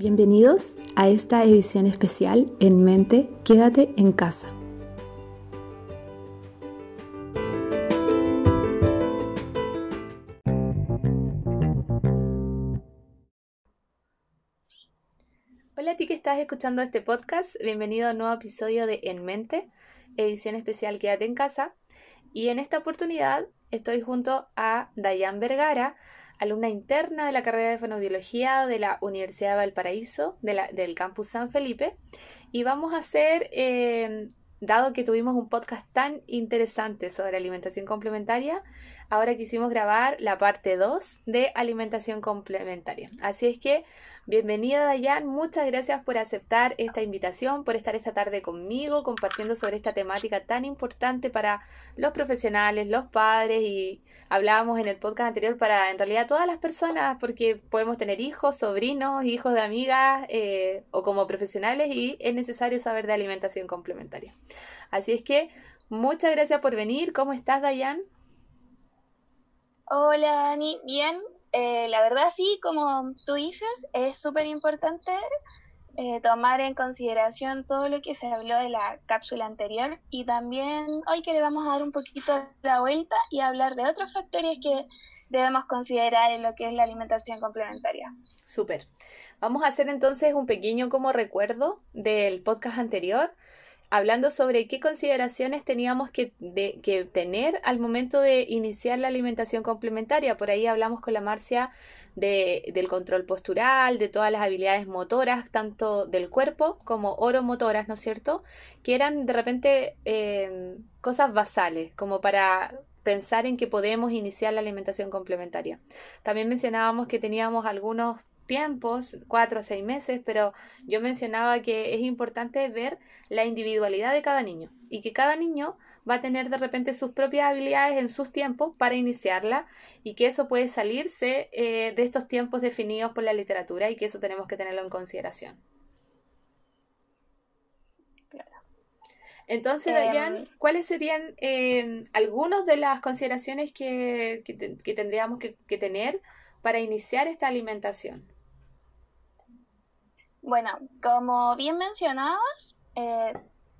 Bienvenidos a esta edición especial En Mente, Quédate en casa. Hola a ti que estás escuchando este podcast, bienvenido a un nuevo episodio de En Mente, edición especial Quédate en casa. Y en esta oportunidad estoy junto a Dayan Vergara, alumna interna de la carrera de fonoaudiología de la Universidad de Valparaíso, del campus San Felipe, y vamos a hacer, eh, dado que tuvimos un podcast tan interesante sobre alimentación complementaria, ahora quisimos grabar la parte 2 de alimentación complementaria. Así es que Bienvenida Dayan, muchas gracias por aceptar esta invitación, por estar esta tarde conmigo compartiendo sobre esta temática tan importante para los profesionales, los padres y hablábamos en el podcast anterior para en realidad todas las personas porque podemos tener hijos, sobrinos, hijos de amigas eh, o como profesionales y es necesario saber de alimentación complementaria. Así es que muchas gracias por venir. ¿Cómo estás Dayan? Hola Dani, bien, eh, la verdad sí, como tú dices, es súper importante eh, tomar en consideración todo lo que se habló de la cápsula anterior y también hoy que le vamos a dar un poquito la vuelta y hablar de otros factores que debemos considerar en lo que es la alimentación complementaria. Súper. Vamos a hacer entonces un pequeño como recuerdo del podcast anterior hablando sobre qué consideraciones teníamos que, tener al momento de iniciar la alimentación complementaria. Por ahí hablamos con la Marcia del control postural, de todas las habilidades motoras, tanto del cuerpo como oromotoras, ¿no es cierto? Que eran de repente eh, cosas basales, como para pensar en que podemos iniciar la alimentación complementaria. También mencionábamos que teníamos algunos tiempos, cuatro o seis meses, pero yo mencionaba que es importante ver la individualidad de cada niño y que cada niño va a tener de repente sus propias habilidades en sus tiempos para iniciarla y que eso puede salirse eh, de estos tiempos definidos por la literatura y que eso tenemos que tenerlo en consideración. Entonces, em, Dayan, ¿cuáles serían eh, algunas de las consideraciones que, tendríamos que, tener para iniciar esta alimentación? Bueno, como bien mencionabas, eh,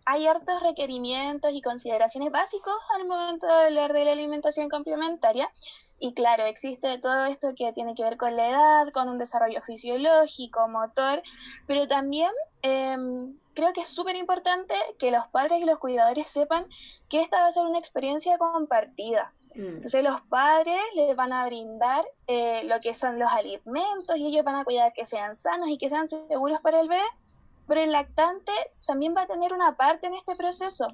hay hartos requerimientos y consideraciones básicos al momento de hablar de la alimentación complementaria. Y claro, existe todo esto que tiene que ver con la edad, con un desarrollo fisiológico, motor, pero también em, creo que es súper importante que los padres y los cuidadores sepan que esta va a ser una experiencia compartida. Mm. Entonces los padres les van a brindar eh, lo que son los alimentos y ellos van a cuidar que sean sanos y que sean seguros para el bebé, pero el lactante también va a tener una parte en este proceso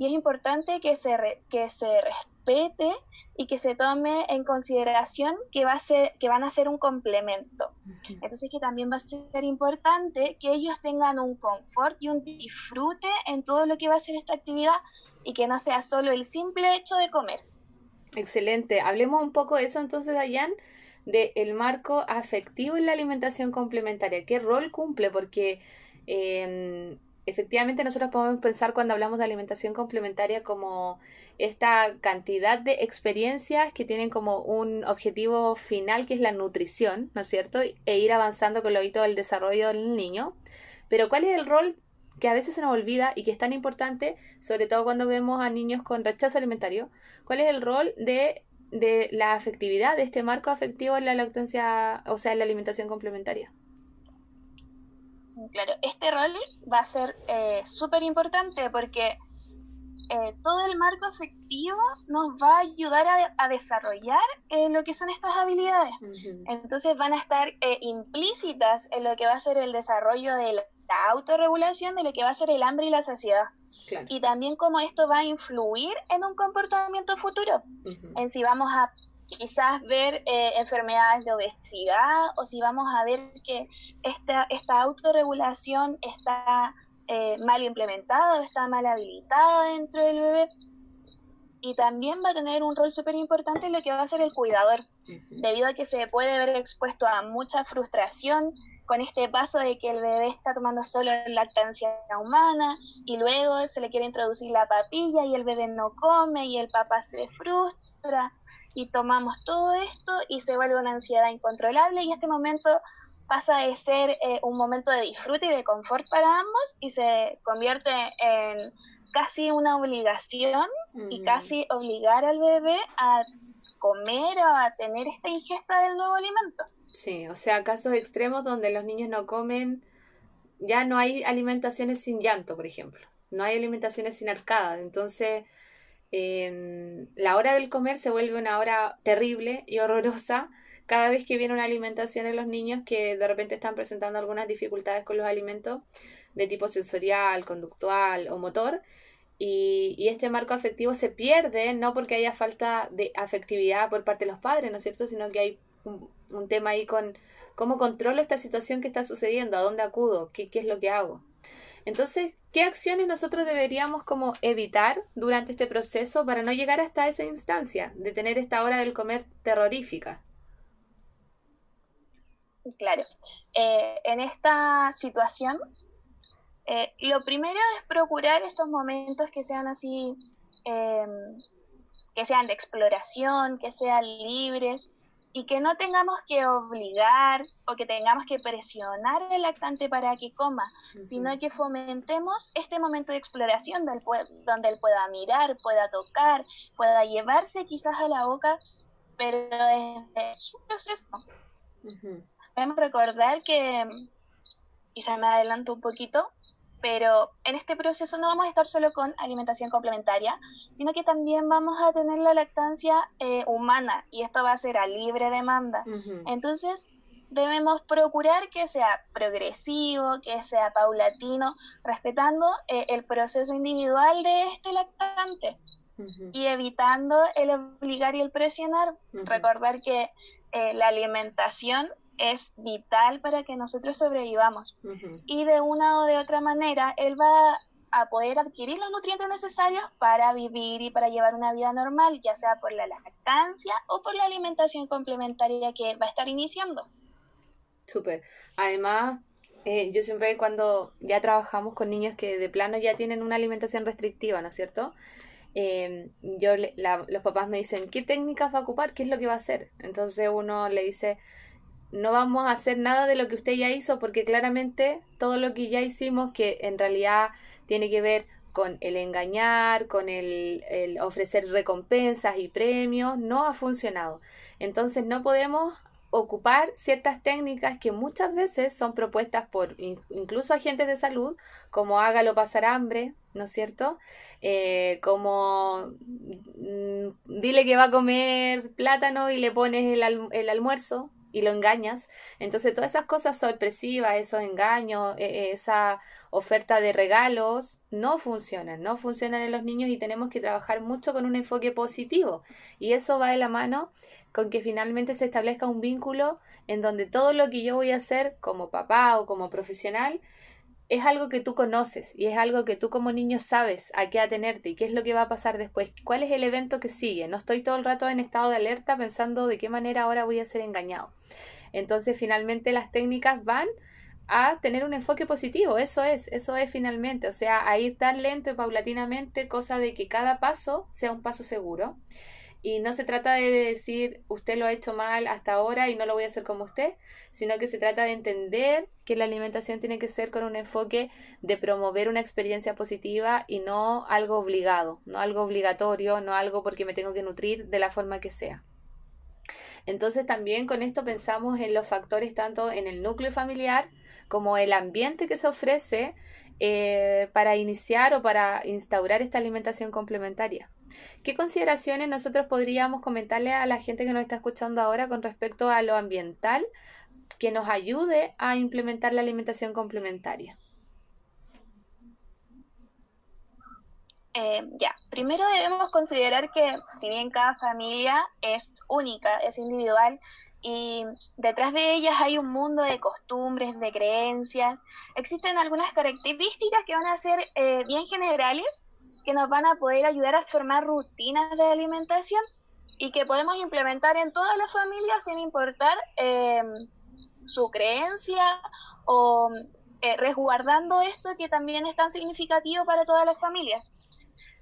y es importante que se, que se respete y que se tome en consideración que, va a ser, que van a ser un complemento. Entonces que también va a ser importante que ellos tengan un confort y un disfrute en todo lo que va a ser esta actividad y que no sea solo el simple hecho de comer. Excelente. Hablemos un poco de eso entonces, Dayan, del el marco afectivo en la alimentación complementaria. ¿Qué rol cumple? Porque em, efectivamente nosotros podemos pensar cuando hablamos de alimentación complementaria como esta cantidad de experiencias que tienen como un objetivo final que es la nutrición, ¿no es cierto? E ir avanzando con lo hito del desarrollo del niño. Pero ¿cuál es el rol que a veces se nos olvida y que es tan importante, sobre todo cuando vemos a niños con rechazo alimentario, cuál es el rol de, la afectividad, de este marco afectivo en la lactancia, o sea, en la alimentación complementaria. Claro, este rol va a ser eh, súper importante porque eh, todo el marco afectivo nos va a ayudar a, desarrollar eh, lo que son estas habilidades. Entonces van a estar implícitas en lo que va a ser el desarrollo de la la autorregulación de lo que va a ser el hambre y la saciedad. Y también cómo esto va a influir en un comportamiento futuro, en si vamos a quizás ver eh, enfermedades de obesidad o si vamos a ver que esta, esta autorregulación está eh, mal implementada o está mal habilitada dentro del bebé. Y también va a tener un rol súper importante en lo que va a ser el cuidador, debido a que se puede ver expuesto a mucha frustración, con este paso de que el bebé está tomando solo lactancia humana y luego se le quiere introducir la papilla y el bebé no come y el papá se frustra y tomamos todo esto y se vuelve una ansiedad incontrolable y este momento pasa de ser eh, un momento de disfrute y de confort para ambos y se convierte en casi una obligación y casi obligar al bebé a comer o a tener esta ingesta del nuevo alimento. Sí, o sea, casos extremos donde los niños no comen, ya no hay alimentaciones sin llanto, por ejemplo, no hay alimentaciones sin arcadas, entonces em, la hora del comer se vuelve una hora terrible y horrorosa cada vez que viene una alimentación en los niños que de repente están presentando algunas dificultades con los alimentos de tipo sensorial, conductual o motor, y, este marco afectivo se pierde no porque haya falta de afectividad por parte de los padres, ¿no es cierto?, sino que hay un, tema ahí con cómo controlo esta situación que está sucediendo, a dónde acudo, qué, qué es lo que hago. Entonces, ¿qué acciones nosotros deberíamos como evitar durante este proceso para no llegar hasta esa instancia de tener esta hora del comer terrorífica? Claro. Eh, en esta situación, eh, lo primero es procurar estos momentos que sean así, em, que sean de exploración, que sean libres y que no tengamos que obligar o que tengamos que presionar al lactante para que coma, sino que fomentemos este momento de exploración del, donde él pueda mirar, pueda tocar, pueda llevarse quizás a la boca, pero desde su proceso. Debemos recordar que, quizá me adelanto un poquito, pero en este proceso no vamos a estar solo con alimentación complementaria, sino que también vamos a tener la lactancia eh, humana y esto va a ser a libre demanda. Entonces, debemos procurar que sea progresivo, que sea paulatino, respetando eh, el proceso individual de este lactante y evitando el obligar y el presionar. Recordar que eh, la alimentación es vital para que nosotros sobrevivamos. Y de una o de otra manera, él va a poder adquirir los nutrientes necesarios para vivir y para llevar una vida normal, ya sea por la lactancia o por la alimentación complementaria que va a estar iniciando. Súper. Además, eh, yo siempre cuando ya trabajamos con niños que de plano ya tienen una alimentación restrictiva, ¿no es cierto? Eh, yo los papás me dicen, ¿qué técnicas va a ocupar? ¿Qué es lo que va a hacer? Entonces uno le dice, no vamos a hacer nada de lo que usted ya hizo porque claramente todo lo que ya hicimos que en realidad tiene que ver con el engañar, con el, ofrecer recompensas y premios, no ha funcionado. Entonces no podemos ocupar ciertas técnicas que muchas veces son propuestas por incluso agentes de salud, como hágalo pasar hambre, ¿no es cierto? Eh, como mm, dile que va a comer plátano y le pones el, el almuerzo, y lo engañas. Entonces todas esas cosas sorpresivas, esos engaños, e, esa oferta de regalos, no funcionan, no funcionan en los niños y tenemos que trabajar mucho con un enfoque positivo. Y eso va de la mano con que finalmente se establezca un vínculo en donde todo lo que yo voy a hacer como papá o como profesional es algo que tú conoces y es algo que tú como niño sabes a qué atenerte y qué es lo que va a pasar después, cuál es el evento que sigue. No estoy todo el rato en estado de alerta pensando de qué manera ahora voy a ser engañado. Entonces finalmente las técnicas van a tener un enfoque positivo, eso es, eso es finalmente, o sea, a ir tan lento y paulatinamente, cosa de que cada paso sea un paso seguro y no se trata de decir usted lo ha hecho mal hasta ahora y no lo voy a hacer como usted, sino que se trata de entender que la alimentación tiene que ser con un enfoque de promover una experiencia positiva y no algo obligado, no algo obligatorio, no algo porque me tengo que nutrir de la forma que sea. Entonces también con esto pensamos en los factores tanto en el núcleo familiar como el ambiente que se ofrece eh, para iniciar o para instaurar esta alimentación complementaria. ¿Qué consideraciones nosotros podríamos comentarle a la gente que nos está escuchando ahora con respecto a lo ambiental que nos ayude a implementar la alimentación complementaria? Eh, ya, primero debemos considerar que si bien cada familia es única, es individual, y detrás de ellas hay un mundo de costumbres, de creencias. Existen algunas características que van a ser eh, bien generales, que nos van a poder ayudar a formar rutinas de alimentación y que podemos implementar en todas las familias sin importar em, su creencia o eh, resguardando esto que también es tan significativo para todas las familias.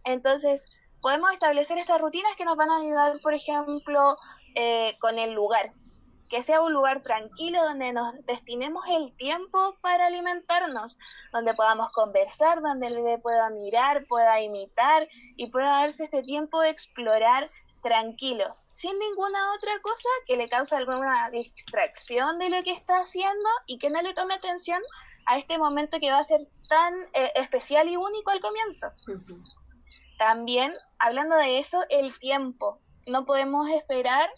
Entonces, podemos establecer estas rutinas que nos van a ayudar, por ejemplo, eh, con el lugar que sea un lugar tranquilo donde nos destinemos el tiempo para alimentarnos, donde podamos conversar, donde el bebé pueda mirar, pueda imitar y pueda darse este tiempo de explorar tranquilo, sin ninguna otra cosa que le cause alguna distracción de lo que está haciendo y que no le tome atención a este momento que va a ser tan eh, especial y único al comienzo. También, hablando de eso, el tiempo. No podemos esperar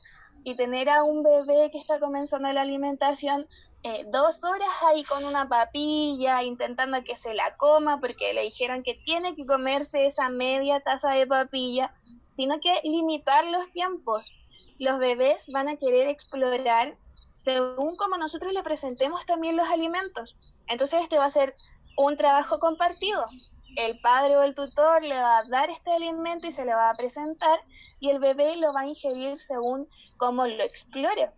y tener a un bebé que está comenzando la alimentación eh, dos horas ahí con una papilla, intentando que se la coma porque le dijeron que tiene que comerse esa media taza de papilla, sino que limitar los tiempos. Los bebés van a querer explorar según como nosotros le presentemos también los alimentos. Entonces este va a ser un trabajo compartido el padre o el tutor le va a dar este alimento y se le va a presentar y el bebé lo va a ingerir según cómo lo explore.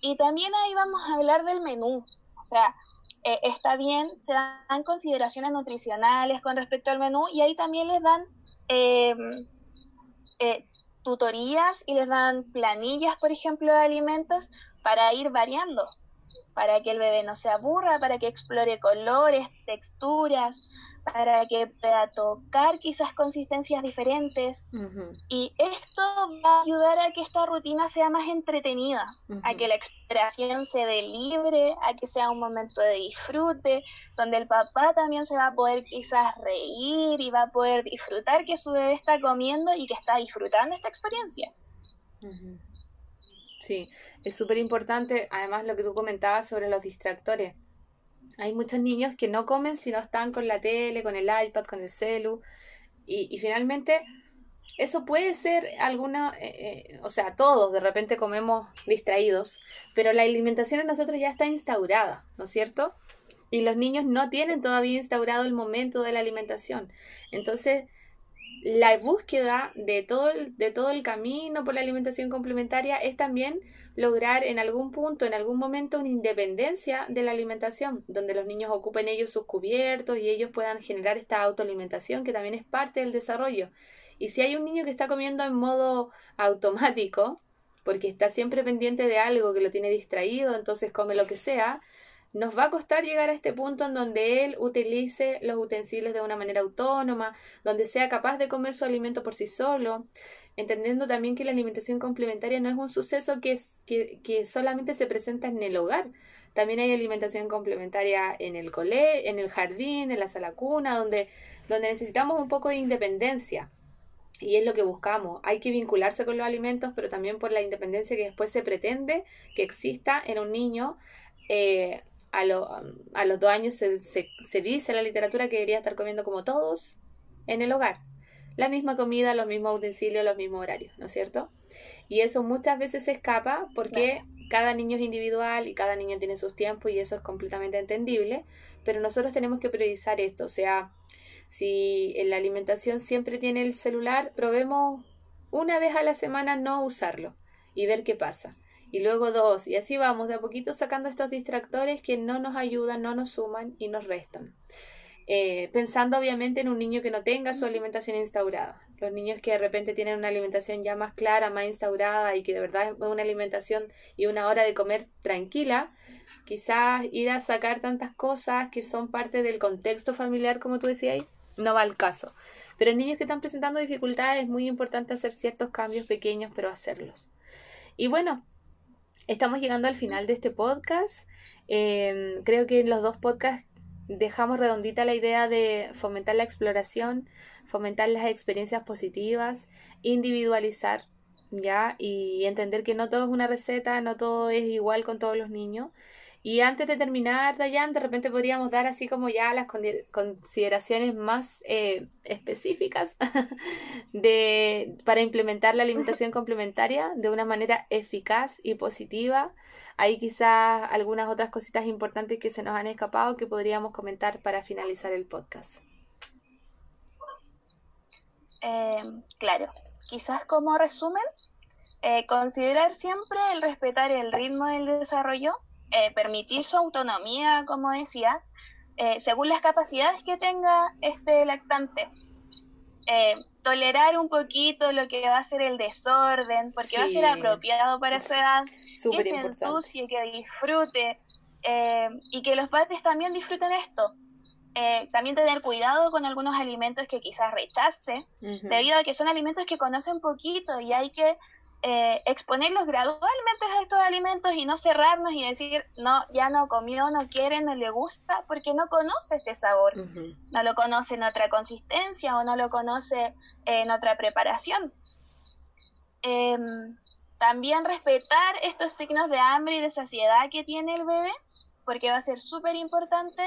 Y también ahí vamos a hablar del menú. O sea, eh, está bien, se dan consideraciones nutricionales con respecto al menú y ahí también les dan em, eh, tutorías y les dan planillas, por ejemplo, de alimentos para ir variando, para que el bebé no se aburra, para que explore colores, texturas, para que pueda tocar quizás consistencias diferentes. Y esto va a ayudar a que esta rutina sea más entretenida, a que la exploración se dé libre, a que sea un momento de disfrute, donde el papá también se va a poder quizás reír y va a poder disfrutar que su bebé está comiendo y que está disfrutando esta experiencia. Sí, es súper importante, además lo que tú comentabas sobre los distractores hay muchos niños que no comen si no están con la tele, con el iPad, con el celu. Y, finalmente, eso puede ser alguna, eh, eh, o sea, todos de repente comemos distraídos, pero la alimentación en nosotros ya está instaurada, ¿no es cierto? Y los niños no tienen todavía instaurado el momento de la alimentación. Entonces, la búsqueda de todo, el, de todo el camino por la alimentación complementaria es también lograr en algún punto, en algún momento, una independencia de la alimentación, donde los niños ocupen ellos sus cubiertos y ellos puedan generar esta autoalimentación que también es parte del desarrollo. Y si hay un niño que está comiendo en modo automático, porque está siempre pendiente de algo que lo tiene distraído, entonces come lo que sea, nos va a costar llegar a este punto en donde él utilice los utensilios de una manera autónoma, donde sea capaz de comer su alimento por sí solo, entendiendo también que la alimentación complementaria no es un suceso que, que, solamente se presenta en el hogar. También hay alimentación complementaria en el cole, en el jardín, en la sala cuna, donde, donde necesitamos un poco de independencia. Y es lo que buscamos. Hay que vincularse con los alimentos, pero también por la independencia que después se pretende que exista en un niño eh, a, a los dos años se, se, dice en la literatura que debería estar comiendo como todos en el hogar. La misma comida, los mismos utensilios, los mismos horarios, ¿no es cierto? Y eso muchas veces se escapa porque cada niño es individual y cada niño tiene sus tiempos y eso es completamente entendible, pero nosotros tenemos que priorizar esto, o sea, si en la alimentación siempre tiene el celular, probemos una vez a la semana no usarlo y ver qué pasa y luego dos, y así vamos de a poquito sacando estos distractores que no nos ayudan, no nos suman y nos restan. Eh, pensando obviamente en un niño que no tenga su alimentación instaurada. Los niños que de repente tienen una alimentación ya más clara, más instaurada y que de verdad es una alimentación y una hora de comer tranquila, quizás ir a sacar tantas cosas que son parte del contexto familiar, como tú decías no va al caso. Pero en niños que están presentando dificultades es muy importante hacer ciertos cambios pequeños, pero hacerlos. Y bueno, Estamos llegando al final de este podcast. Em, creo que en los dos podcasts dejamos redondita la idea de fomentar la exploración, fomentar las experiencias positivas, individualizar, ¿ya? Y entender que no todo es una receta, no todo es igual con todos los niños. Y antes de terminar, Dayan, de repente podríamos dar así como ya las consideraciones más eh, específicas de, para implementar la alimentación complementaria de una manera eficaz y positiva. Hay quizás algunas otras cositas importantes que se nos han escapado que podríamos comentar para finalizar el podcast. Eh, claro, quizás como resumen, eh, considerar siempre el respetar el ritmo del desarrollo eh, permitir su autonomía, como decía, eh, según las capacidades que tenga este lactante. eh, tolerar un poquito lo que va a ser el desorden, porque va a ser apropiado para su edad, que se ensucie, que disfrute, y que los padres también disfruten esto. Eh, también tener cuidado con algunos alimentos que quizás rechace, debido a que son alimentos que conocen poquito y hay que eh, exponerlos gradualmente a estos alimentos y no cerrarnos y decir, no, ya no comió, no quiere, no le gusta, porque no conoce este sabor, no lo conoce en otra consistencia o no lo conoce en otra preparación. Em, también respetar estos signos de hambre y de saciedad que tiene el bebé, porque va a ser súper importante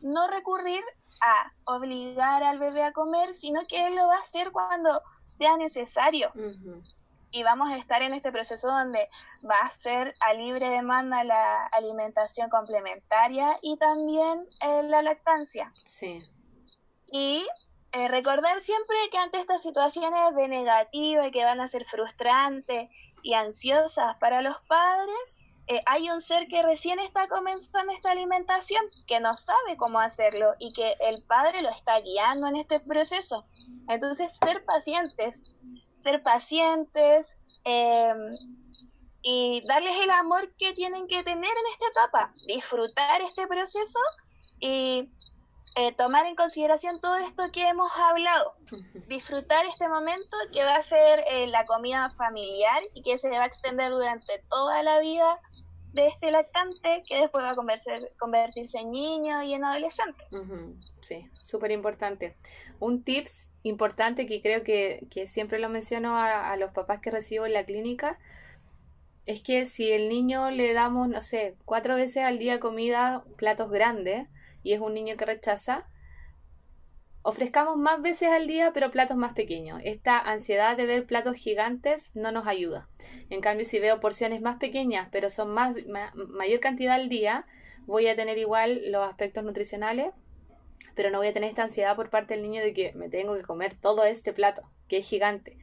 no recurrir a obligar al bebé a comer, sino que él lo va a hacer cuando sea necesario. Y vamos a estar en este proceso donde va a ser a libre demanda la alimentación complementaria y también eh, la lactancia. Sí. Y eh, recordar siempre que ante estas situaciones de negativa y que van a ser frustrantes y ansiosas para los padres, eh, hay un ser que recién está comenzando esta alimentación, que no sabe cómo hacerlo y que el padre lo está guiando en este proceso. Entonces, ser pacientes, ser pacientes em, y darles el amor que tienen que tener en esta etapa, disfrutar este proceso y eh, tomar en consideración todo esto que hemos hablado, disfrutar este momento que va a ser eh, la comida familiar y que se va a extender durante toda la vida de este lactante que después va a convertirse en niño y en adolescente. Sí, súper importante. Un tips importante que creo que, siempre lo menciono a, los papás que recibo en la clínica es que si el niño le damos, no sé, cuatro veces al día comida, platos grandes, y es un niño que rechaza, ofrezcamos más veces al día, pero platos más pequeños. Esta ansiedad de ver platos gigantes no nos ayuda. En cambio, si veo porciones más pequeñas, pero son más, mayor cantidad al día, voy a tener igual los aspectos nutricionales, pero no voy a tener esta ansiedad por parte del niño de que me tengo que comer todo este plato, que es gigante.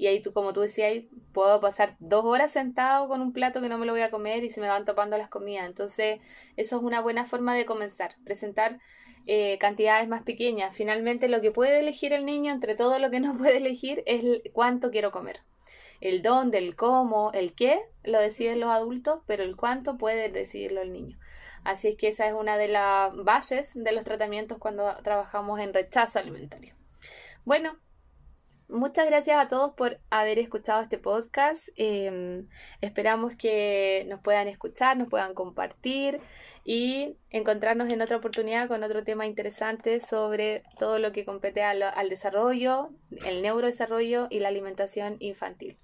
Y ahí tú, como tú decías, puedo pasar dos horas sentado con un plato que no me lo voy a comer y se me van topando las comidas. Entonces, eso es una buena forma de comenzar. Presentar eh, cantidades más pequeñas. Finalmente, lo que puede elegir el niño entre todo lo que no puede elegir es cuánto quiero comer. El dónde, el cómo, el qué lo deciden los adultos, pero el cuánto puede decidirlo el niño. Así es que esa es una de las bases de los tratamientos cuando trabajamos en rechazo alimentario. Bueno, muchas gracias a todos por haber escuchado este podcast. Em, esperamos que nos puedan escuchar, nos puedan compartir y encontrarnos en otra oportunidad con otro tema interesante sobre todo lo que compete al, desarrollo, el neurodesarrollo y la alimentación infantil.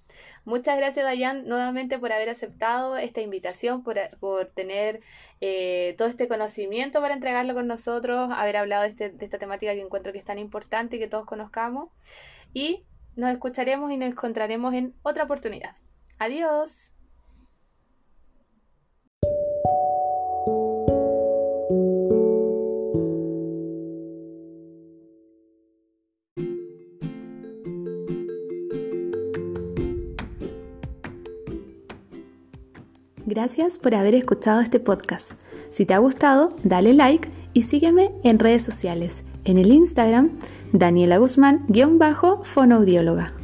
Muchas gracias, Dayan, nuevamente por haber aceptado esta invitación, por, tener eh, todo este conocimiento para entregarlo con nosotros, haber hablado de, este, de esta temática que encuentro que es tan importante y que todos conozcamos y nos escucharemos y nos encontraremos en otra oportunidad. Adiós. Gracias por haber escuchado este podcast. Si te ha gustado, dale like y sígueme en redes sociales. En el Instagram, Daniela Guzmán-fonoaudióloga.